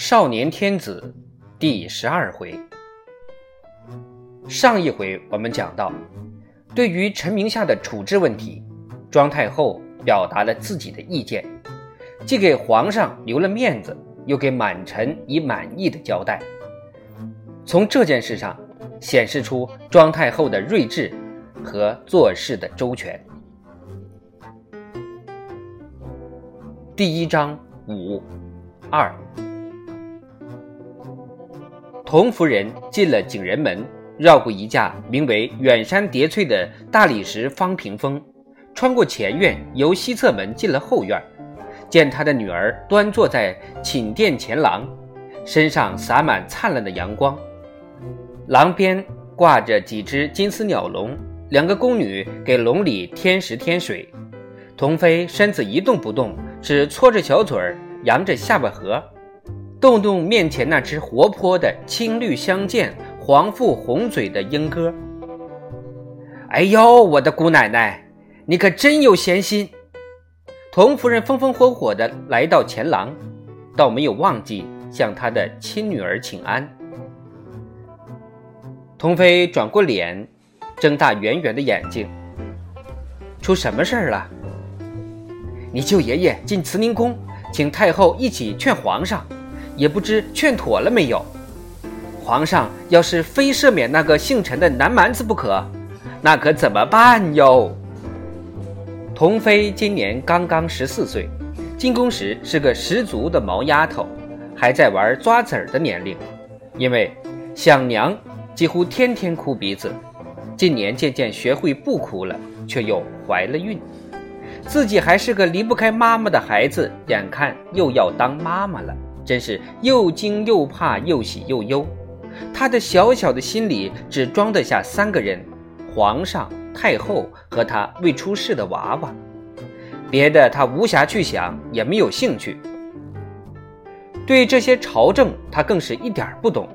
少年天子第十二回。上一回我们讲到，对于陈明夏的处置问题，庄太后表达了自己的意见，既给皇上留了面子，又给满臣以满意的交代。从这件事上显示出庄太后的睿智和做事的周全。第一章五二。童夫人进了景仁门，绕过一架名为“远山叠翠”的大理石方屏风，穿过前院，由西侧门进了后院，见她的女儿端坐在寝殿前廊，身上洒满灿烂的阳光，廊边挂着几只金丝鸟笼，两个宫女给笼里添食添水。童妃身子一动不动，只搓着小嘴儿，扬着下巴颏。动动面前那只活泼的青绿相间、黄腹红嘴的莺歌。哎呦，我的姑奶奶，你可真有闲心！童夫人风风火火地来到前廊，倒没有忘记向她的亲女儿请安。童妃转过脸，睁大圆圆的眼睛：“出什么事儿了？你舅爷爷进慈宁宫，请太后一起劝皇上。”也不知劝妥了没有。皇上要是非赦免那个姓陈的南蛮子不可，那可怎么办哟？童妃今年刚刚十四岁，进宫时是个十足的毛丫头，还在玩抓子儿的年龄。因为想娘，几乎天天哭鼻子。近年渐渐学会不哭了，却又怀了孕。自己还是个离不开妈妈的孩子，眼看又要当妈妈了。真是又惊又怕，又喜又忧。他的小小的心里只装得下三个人：皇上、太后和他未出世的娃娃。别的他无暇去想，也没有兴趣。对这些朝政，他更是一点不懂。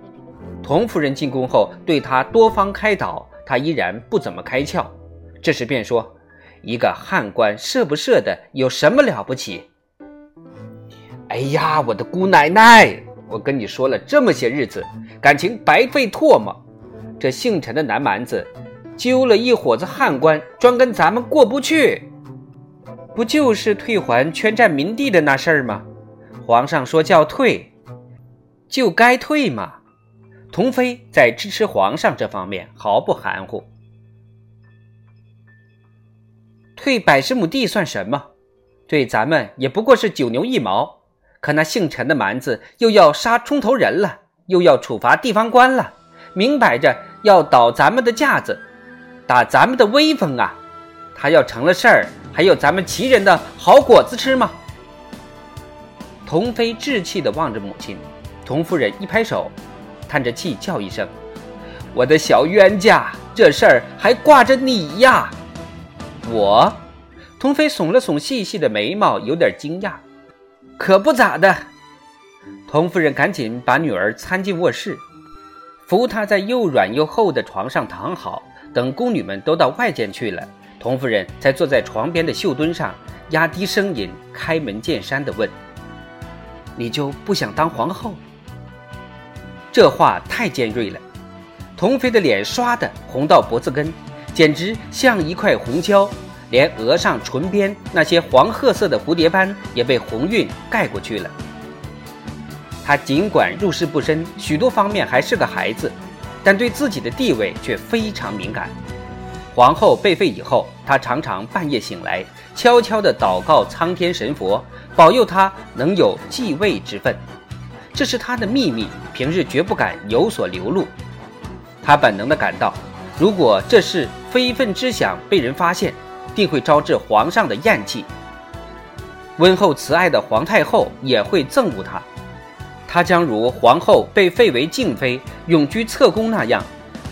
童夫人进宫后，对他多方开导，他依然不怎么开窍。这时便说：“一个汉官射不射的，有什么了不起？”哎呀，我的姑奶奶！我跟你说了这么些日子，感情白费唾沫。这姓陈的南蛮子，揪了一伙子汉官，专跟咱们过不去。不就是退还圈占民地的那事儿吗？皇上说叫退，就该退嘛。童妃在支持皇上这方面毫不含糊。退百十亩地算什么？对咱们也不过是九牛一毛。可那姓陈的蛮子又要杀冲头人了，又要处罚地方官了，明摆着要倒咱们的架子，打咱们的威风啊！他要成了事儿，还有咱们齐人的好果子吃吗？童飞稚气地望着母亲，童夫人一拍手，叹着气叫一声：“我的小冤家，这事儿还挂着你呀！”我，童飞耸了耸细细的眉毛，有点惊讶。可不咋的，童夫人赶紧把女儿搀进卧室，扶她在又软又厚的床上躺好。等宫女们都到外间去了，童夫人才坐在床边的绣墩上，压低声音开门见山地问：“你就不想当皇后？”这话太尖锐了，童妃的脸刷的红到脖子根，简直像一块红胶。连额上唇边那些黄褐色的蝴蝶斑也被红晕盖过去了。她尽管入世不深，许多方面还是个孩子，但对自己的地位却非常敏感。皇后被废以后，她常常半夜醒来，悄悄地祷告苍天神佛，保佑她能有继位之分。这是她的秘密，平日绝不敢有所流露。她本能地感到，如果这事非分之想被人发现，定会招致皇上的厌弃。温厚慈爱的皇太后也会憎恶他，他将如皇后被废为静妃，永居侧宫那样，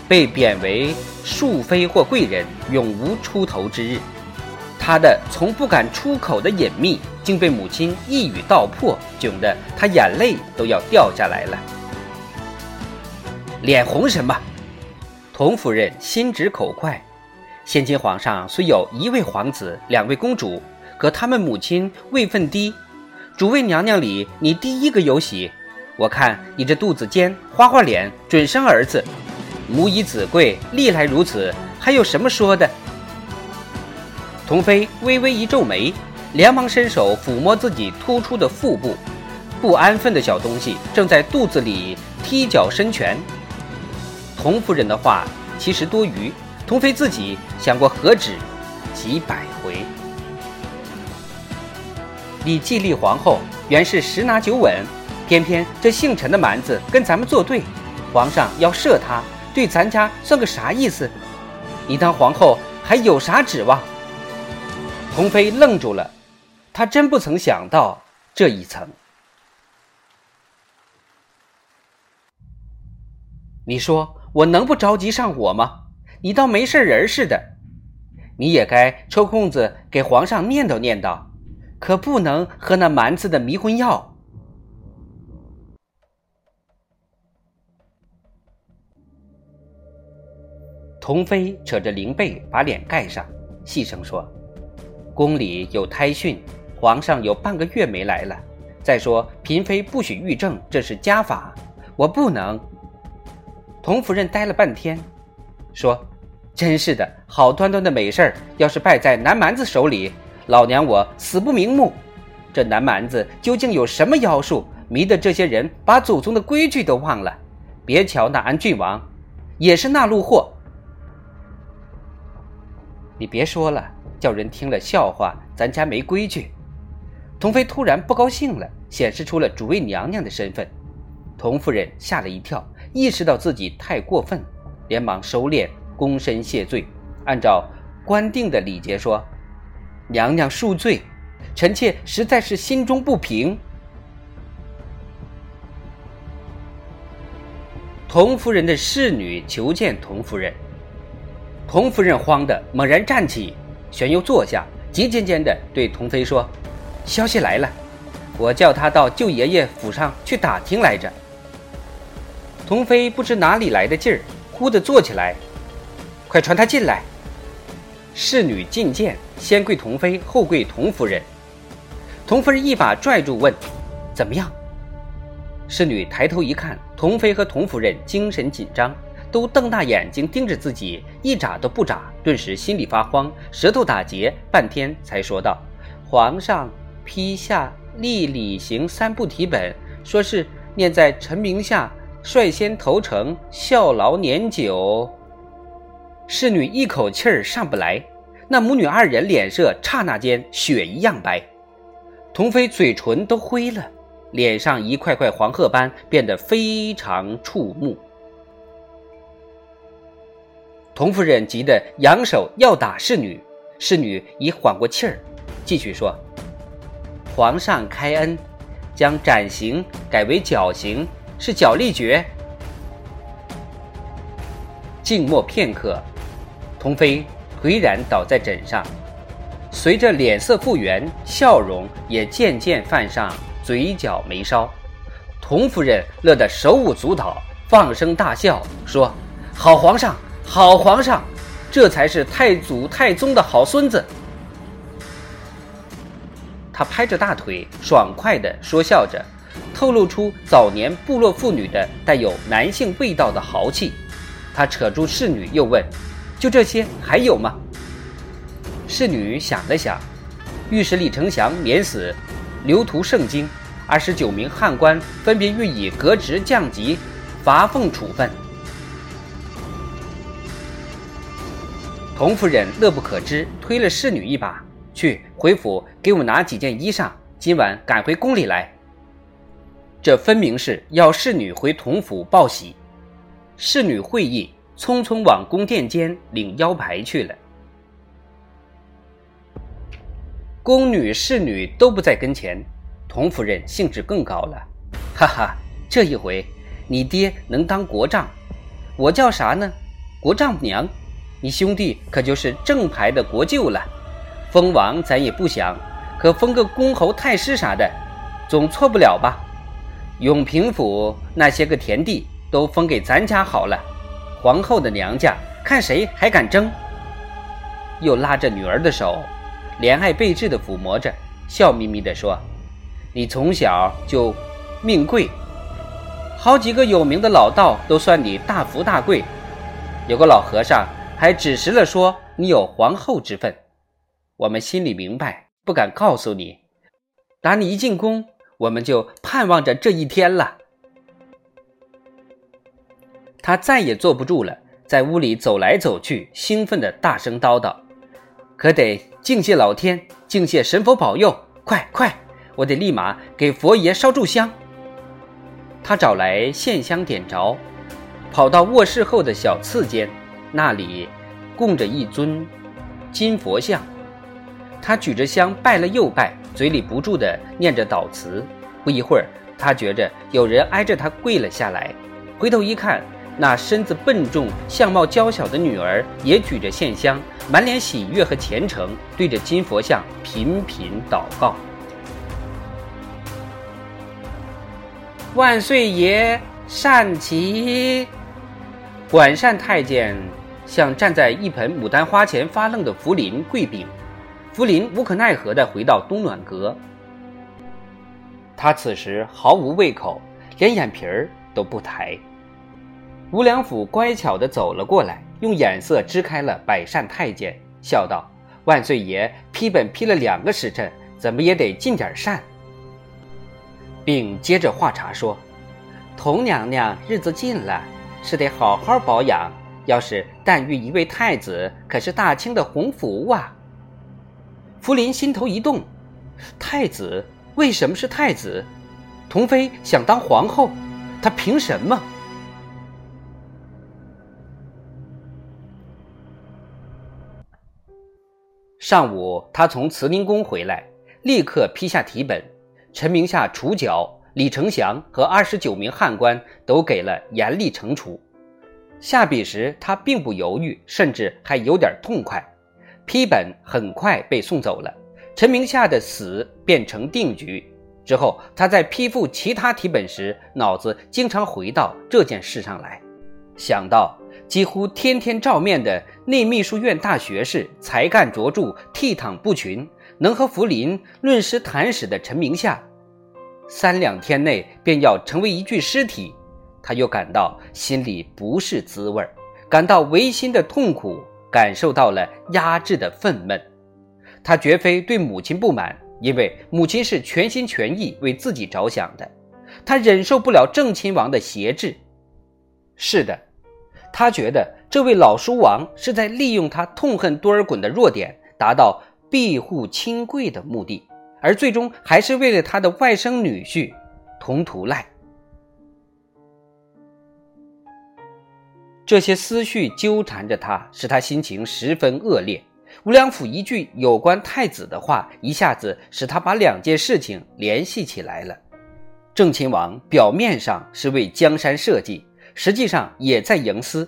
被贬为庶妃或贵人，永无出头之日。他的从不敢出口的隐秘，竟被母亲一语道破，窘得他眼泪都要掉下来了。脸红什么？童夫人心直口快。现今皇上虽有一位皇子、两位公主，可他们母亲位分低。主位娘娘里，你第一个有喜，我看你这肚子尖、花花脸，准生儿子。母以子贵，历来如此，还有什么说的？”童妃微微一皱眉，连忙伸手抚摸自己突出的腹部，不安分的小东西正在肚子里踢脚伸拳。童夫人的话其实多余，童妃自己想过何止几百回。你既立皇后，原是十拿九稳，偏偏这姓陈的蛮子跟咱们作对，皇上要赦他，对咱家算个啥意思？你当皇后还有啥指望？童妃愣住了，她真不曾想到这一层。你说我能不着急上火吗？你当没事人似的，你也该抽空子给皇上念叨念叨，可不能喝那蛮子的迷魂药。童妃扯着灵被把脸盖上，细声说。宫里有胎讯，皇上有半个月没来了。再说嫔妃不许御政，这是家法，我不能。童夫人呆了半天，说：“真是的，好端端的美事儿，要是败在南蛮子手里，老娘我死不瞑目。这南蛮子究竟有什么妖术，迷得这些人把祖宗的规矩都忘了？别瞧那安郡王，也是那路货。你别说了。”叫人听了笑话，咱家没规矩。童飞突然不高兴了，显示出了主位娘娘的身份。童夫人吓了一跳，意识到自己太过分，连忙收敛，躬身谢罪，按照官定的礼节说：“娘娘恕罪，臣妾实在是心中不平。”童夫人的侍女求见童夫人，童夫人慌得猛然站起。旋又坐下，急尖尖地对童飞说：“消息来了，我叫他到舅爷爷府上去打听来着。”童飞不知哪里来的劲儿，忽地坐起来：“快传他进来。”侍女觐见，先跪童妃，后跪童夫人。童夫人一把拽住，问：“怎么样？”侍女抬头一看，童飞和童夫人精神紧张。都瞪大眼睛盯着自己，一眨都不眨，顿时心里发慌，舌头打结，半天才说道：“皇上批下立礼行三部题本，说是念在臣名下，率先投诚，效劳年久。”侍女一口气儿上不来，那母女二人脸色刹那间雪一样白，童飞嘴唇都灰了，脸上一块块黄褐斑变得非常触目。童夫人急得扬手要打侍女，侍女已缓过气儿，继续说：“皇上开恩，将斩刑改为绞刑，是绞力决。”静默片刻，童飞颓然倒在枕上，随着脸色复原，笑容也渐渐泛上嘴角眉梢。童夫人乐得手舞足蹈，放声大笑，说：“好皇上！”好皇上，这才是太祖太宗的好孙子。他拍着大腿，爽快地说笑着，透露出早年部落妇女的带有男性味道的豪气。他扯住侍女，又问：“就这些，还有吗？”侍女想了想，御史李承祥免死，留图圣经，二十九名汉官分别予以革职降级、罚俸处分。童夫人乐不可支，推了侍女一把，去回府给我拿几件衣裳，今晚赶回宫里来。这分明是要侍女回童府报喜。侍女会意，匆匆往宫殿间领腰牌去了。宫女侍女都不在跟前，童夫人兴致更高了，哈哈，这一回你爹能当国丈，我叫啥呢？国丈娘。你兄弟可就是正牌的国舅了，封王咱也不想，可封个公侯太师啥的，总错不了吧？永平府那些个田地都封给咱家好了，皇后的娘家看谁还敢争？又拉着女儿的手，怜爱备至的抚摸着，笑眯眯地说：“你从小就命贵，好几个有名的老道都算你大富大贵，有个老和尚还指实了说你有皇后之分。我们心里明白，不敢告诉你。打你一进宫，我们就盼望着这一天了。他再也坐不住了，在屋里走来走去，兴奋地大声叨叨：“可得敬谢老天，敬谢神佛保佑！快快，我得立马给佛爷烧炷香。”他找来线香点着，跑到卧室后的小次间，那里供着一尊金佛像。他举着香拜了又拜，嘴里不住地念着祷词。不一会儿，他觉着有人挨着他跪了下来，回头一看。那身子笨重、相貌娇小的女儿也举着线香，满脸喜悦和虔诚，对着金佛像频频祷告：“万岁爷善起！”管善太监向站在一盆牡丹花前发愣的福临跪禀，福临无可奈何地回到东暖阁。他此时毫无胃口，连眼皮儿都不抬。吴良辅乖巧地走了过来，用眼色支开了百善太监，笑道：“万岁爷批本批了两个时辰，怎么也得进点善。”并接着话茬说：“童娘娘日子近了，是得好好保养。要是但遇一位太子，可是大清的鸿福啊！”福临心头一动：“太子为什么是太子？童妃想当皇后，她凭什么？”上午，他从慈宁宫回来，立刻批下题本。陈明夏处角，李承祥和二十九名汉官都给了严厉惩处。下笔时，他并不犹豫，甚至还有点痛快。批本很快被送走了，陈明夏的死变成定局。之后，他在批复其他题本时，脑子经常回到这件事上来，想到。几乎天天照面的内秘书院大学士，才干卓著，倜傥不群，能和福临论诗谈史的陈明夏，三两天内便要成为一具尸体，他又感到心里不是滋味感到违心的痛苦，感受到了压制的愤懑。他绝非对母亲不满，因为母亲是全心全意为自己着想的，他忍受不了郑亲王的挟制。是的。他觉得这位老书王是在利用他痛恨多尔衮的弱点，达到庇护亲贵的目的，而最终还是为了他的外甥女婿佟图赖。这些思绪纠缠着他，使他心情十分恶劣。吴良辅一句有关太子的话，一下子使他把两件事情联系起来了。郑亲王表面上是为江山社稷。实际上也在营私，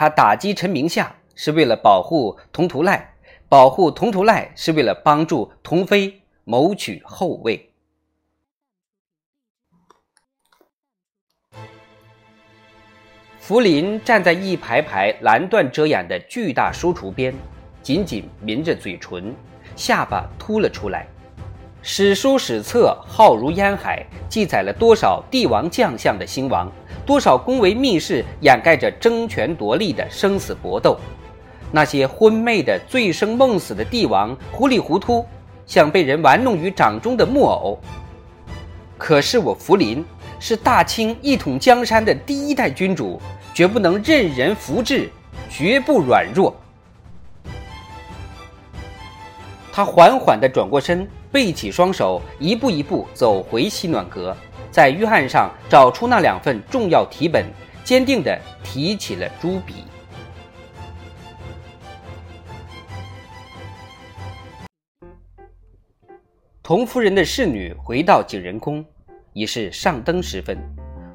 他打击陈明夏是为了保护佟图赖，保护佟图赖是为了帮助佟妃谋取后位。福临站在一排排蓝缎遮掩的巨大书橱边，紧紧抿着嘴唇，下巴凸了出来。史书史册浩如烟海，记载了多少帝王将相的兴亡。多少宫闱秘事掩盖着争权夺利的生死搏斗，那些昏昧的醉生梦死的帝王，糊里糊涂，像被人玩弄于掌中的木偶。可是我福临是大清一统江山的第一代君主，绝不能任人扶制，绝不软弱。他缓缓地转过身，背起双手，一步一步走回西暖阁。在御案上找出那两份重要题本，坚定地提起了朱笔。童夫人的侍女回到景仁宫，已是上灯时分。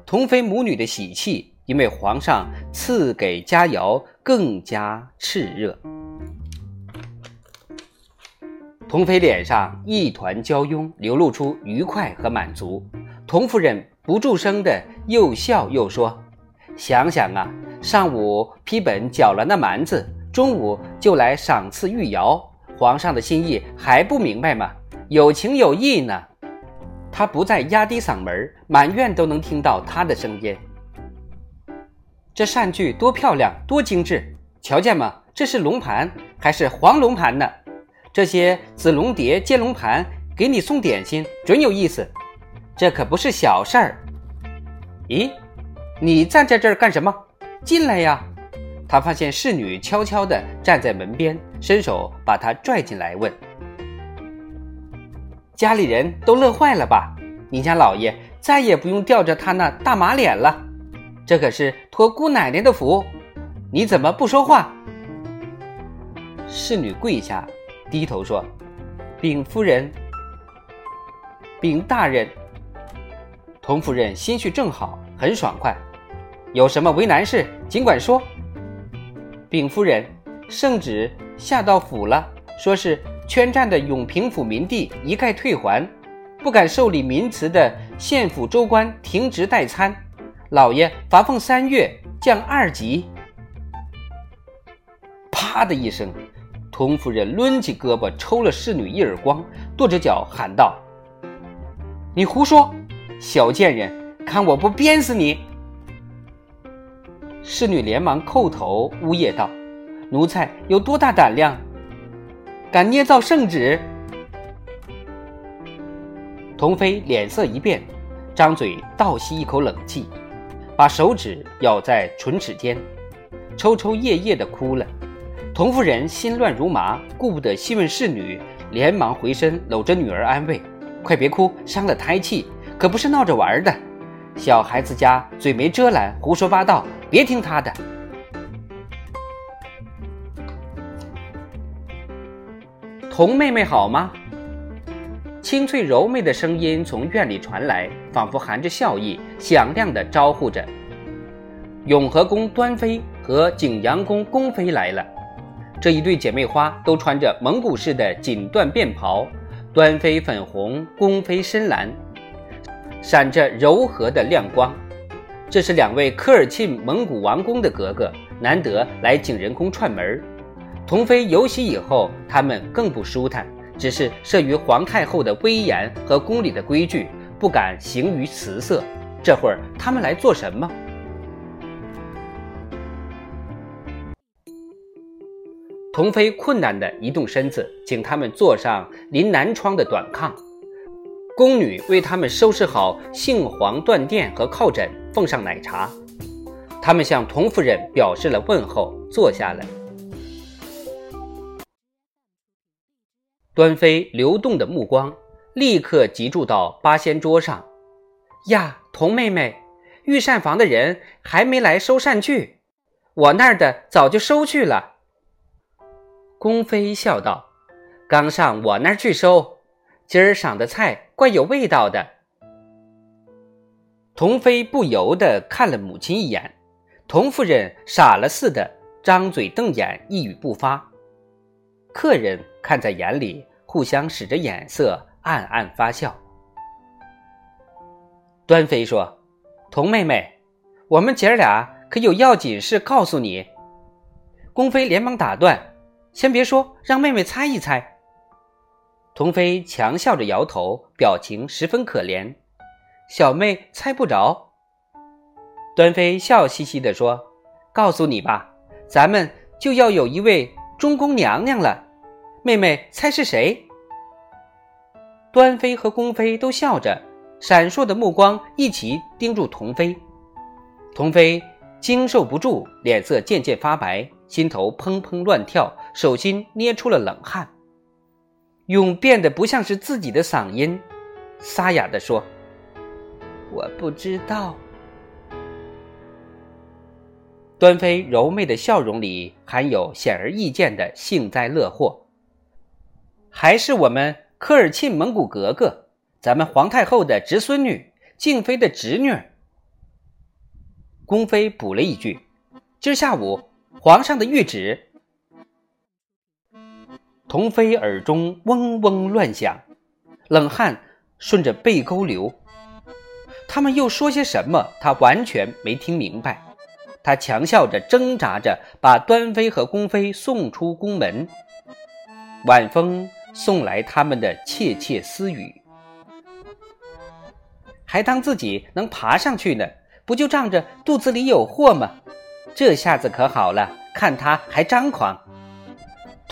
童妃母女的喜气，因为皇上赐给佳肴更加炽热。童妃脸上一团娇慵，流露出愉快和满足。童夫人不住声的又笑又说：“想想啊，上午批本搅了那蛮子，中午就来赏赐御窑，皇上的心意还不明白吗？有情有义呢。”他不再压低嗓门，满院都能听到他的声音。这扇具多漂亮，多精致！瞧见吗？这是龙盘，还是黄龙盘呢？这些紫龙碟、接龙盘，给你送点心，准有意思。这可不是小事儿。咦，你站在这儿干什么？进来呀！他发现侍女悄悄地站在门边，伸手把他拽进来，问：“家里人都乐坏了吧？你家老爷再也不用吊着他那大马脸了。”这可是托姑奶奶的福，你怎么不说话？侍女跪下，低头说：“禀夫人，禀大人。”童夫人心绪正好，很爽快。有什么为难事，尽管说。禀夫人，圣旨下到府了，说是圈占的永平府民地一概退还，不敢受理民祠的县府州官停职待参。老爷罚俸三月，降二级。啪的一声，童夫人抡起胳膊抽了侍女一耳光，跺着脚喊道：“你胡说，小贱人，看我不鞭死你！”侍女连忙叩头呜咽道：“奴才有多大胆量，敢捏造圣旨？”童妃脸色一变，张嘴倒吸一口冷气。把手指咬在唇齿间，抽抽噎噎地哭了。童夫人心乱如麻，顾不得细问侍女，连忙回身搂着女儿安慰：“快别哭，伤了胎气，可不是闹着玩的。小孩子家嘴没遮拦，胡说八道，别听他的。”童妹妹好吗？清脆柔媚的声音从院里传来，仿佛含着笑意，响亮地招呼着：“永和宫端妃和景阳宫宫妃来了。”这一对姐妹花都穿着蒙古式的锦缎便袍，端妃粉红，宫妃深蓝，闪着柔和的亮光。这是两位科尔沁蒙古王宫的格格，难得来景仁宫串门。同妃有喜以后，他们更不舒坦。只是慑于皇太后的威严和宫里的规矩，不敢行于辞色。这会儿他们来做什么？童妃困难地移动身子，请他们坐上临南窗的短炕。宫女为他们收拾好杏黄缎垫和靠枕，奉上奶茶。他们向童夫人表示了问候，坐下了。端妃流动的目光立刻集中到八仙桌上。呀，童妹妹，御膳房的人还没来收膳具，我那儿的早就收去了。宫妃笑道：“刚上我那儿去收，今儿赏的菜怪有味道的。”童妃不由得看了母亲一眼，童夫人傻了似的张嘴瞪眼，一语不发。客人看在眼里，互相使着眼色，暗暗发笑。端妃说：“童妹妹，我们姐儿俩可有要紧事告诉你。”宫妃连忙打断：“先别说，让妹妹猜一猜。”童妃强笑着摇头，表情十分可怜：“小妹猜不着。”端妃笑嘻嘻地说：“告诉你吧，咱们就要有一位中宫娘娘了。”妹妹猜是谁？端妃和宫妃都笑着，闪烁的目光一起盯住童妃。童妃经受不住，脸色渐渐发白，心头砰砰乱跳，手心捏出了冷汗，用变得不像是自己的嗓音，沙哑地说：“我不知道。”端妃柔媚的笑容里含有显而易见的幸灾乐祸。还是我们科尔沁蒙古格格，咱们皇太后的侄孙女，静妃的侄女。宫妃补了一句：“今儿下午皇上的谕旨。”童妃耳中嗡嗡乱响，冷汗顺着背沟流。他们又说些什么？她完全没听明白。她强笑着，挣扎着，把端妃和宫妃送出宫门。晚风。送来他们的窃窃私语。还当自己能爬上去呢，不就仗着肚子里有货吗？这下子可好了，看他还张狂。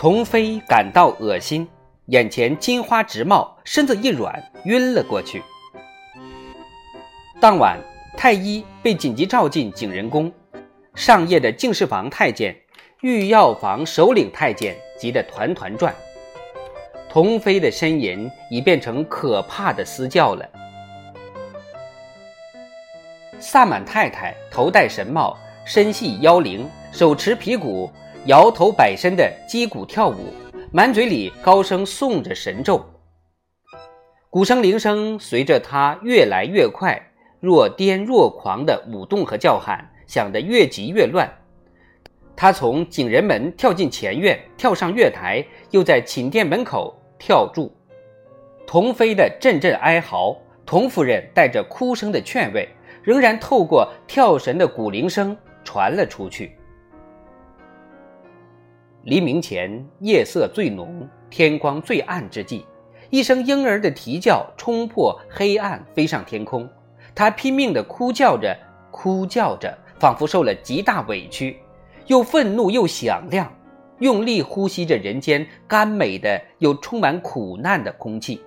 童飞感到恶心，眼前金花直冒，身子一软，晕了过去。当晚，太医被紧急召进景仁宫，上夜的敬事房太监、御药房首领太监急得团团转。童飞的呻吟已变成可怕的嘶叫了。萨满太太头戴神帽，身系妖铃，手持皮鼓，摇头摆身的击鼓跳舞，满嘴里高声诵着神咒。鼓声铃声随着他越来越快，若癫若狂的舞动和叫喊，响得越急越乱。他从景仁门跳进前院，跳上月台，又在寝殿门口。跳住！童飞的阵阵哀嚎，童夫人带着哭声的劝慰，仍然透过跳神的鼓铃声传了出去。黎明前，夜色最浓，天光最暗之际，一声婴儿的啼叫冲破黑暗，飞上天空。他拼命地哭叫着，哭叫着，仿佛受了极大委屈，又愤怒又响亮。用力呼吸着人间甘美的又充满苦难的空气，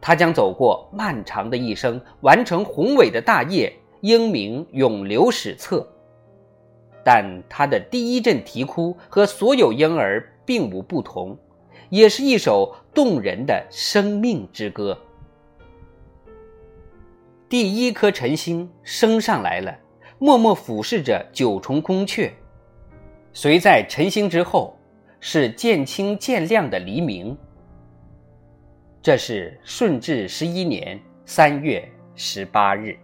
他将走过漫长的一生，完成宏伟的大业，英名永留史册。但他的第一阵啼哭和所有婴儿并无不同，也是一首动人的生命之歌。第一颗晨星升上来了，默默俯视着九重宫阙。随在晨星之后，是渐清渐亮的黎明。这是顺治十一年三月十八日。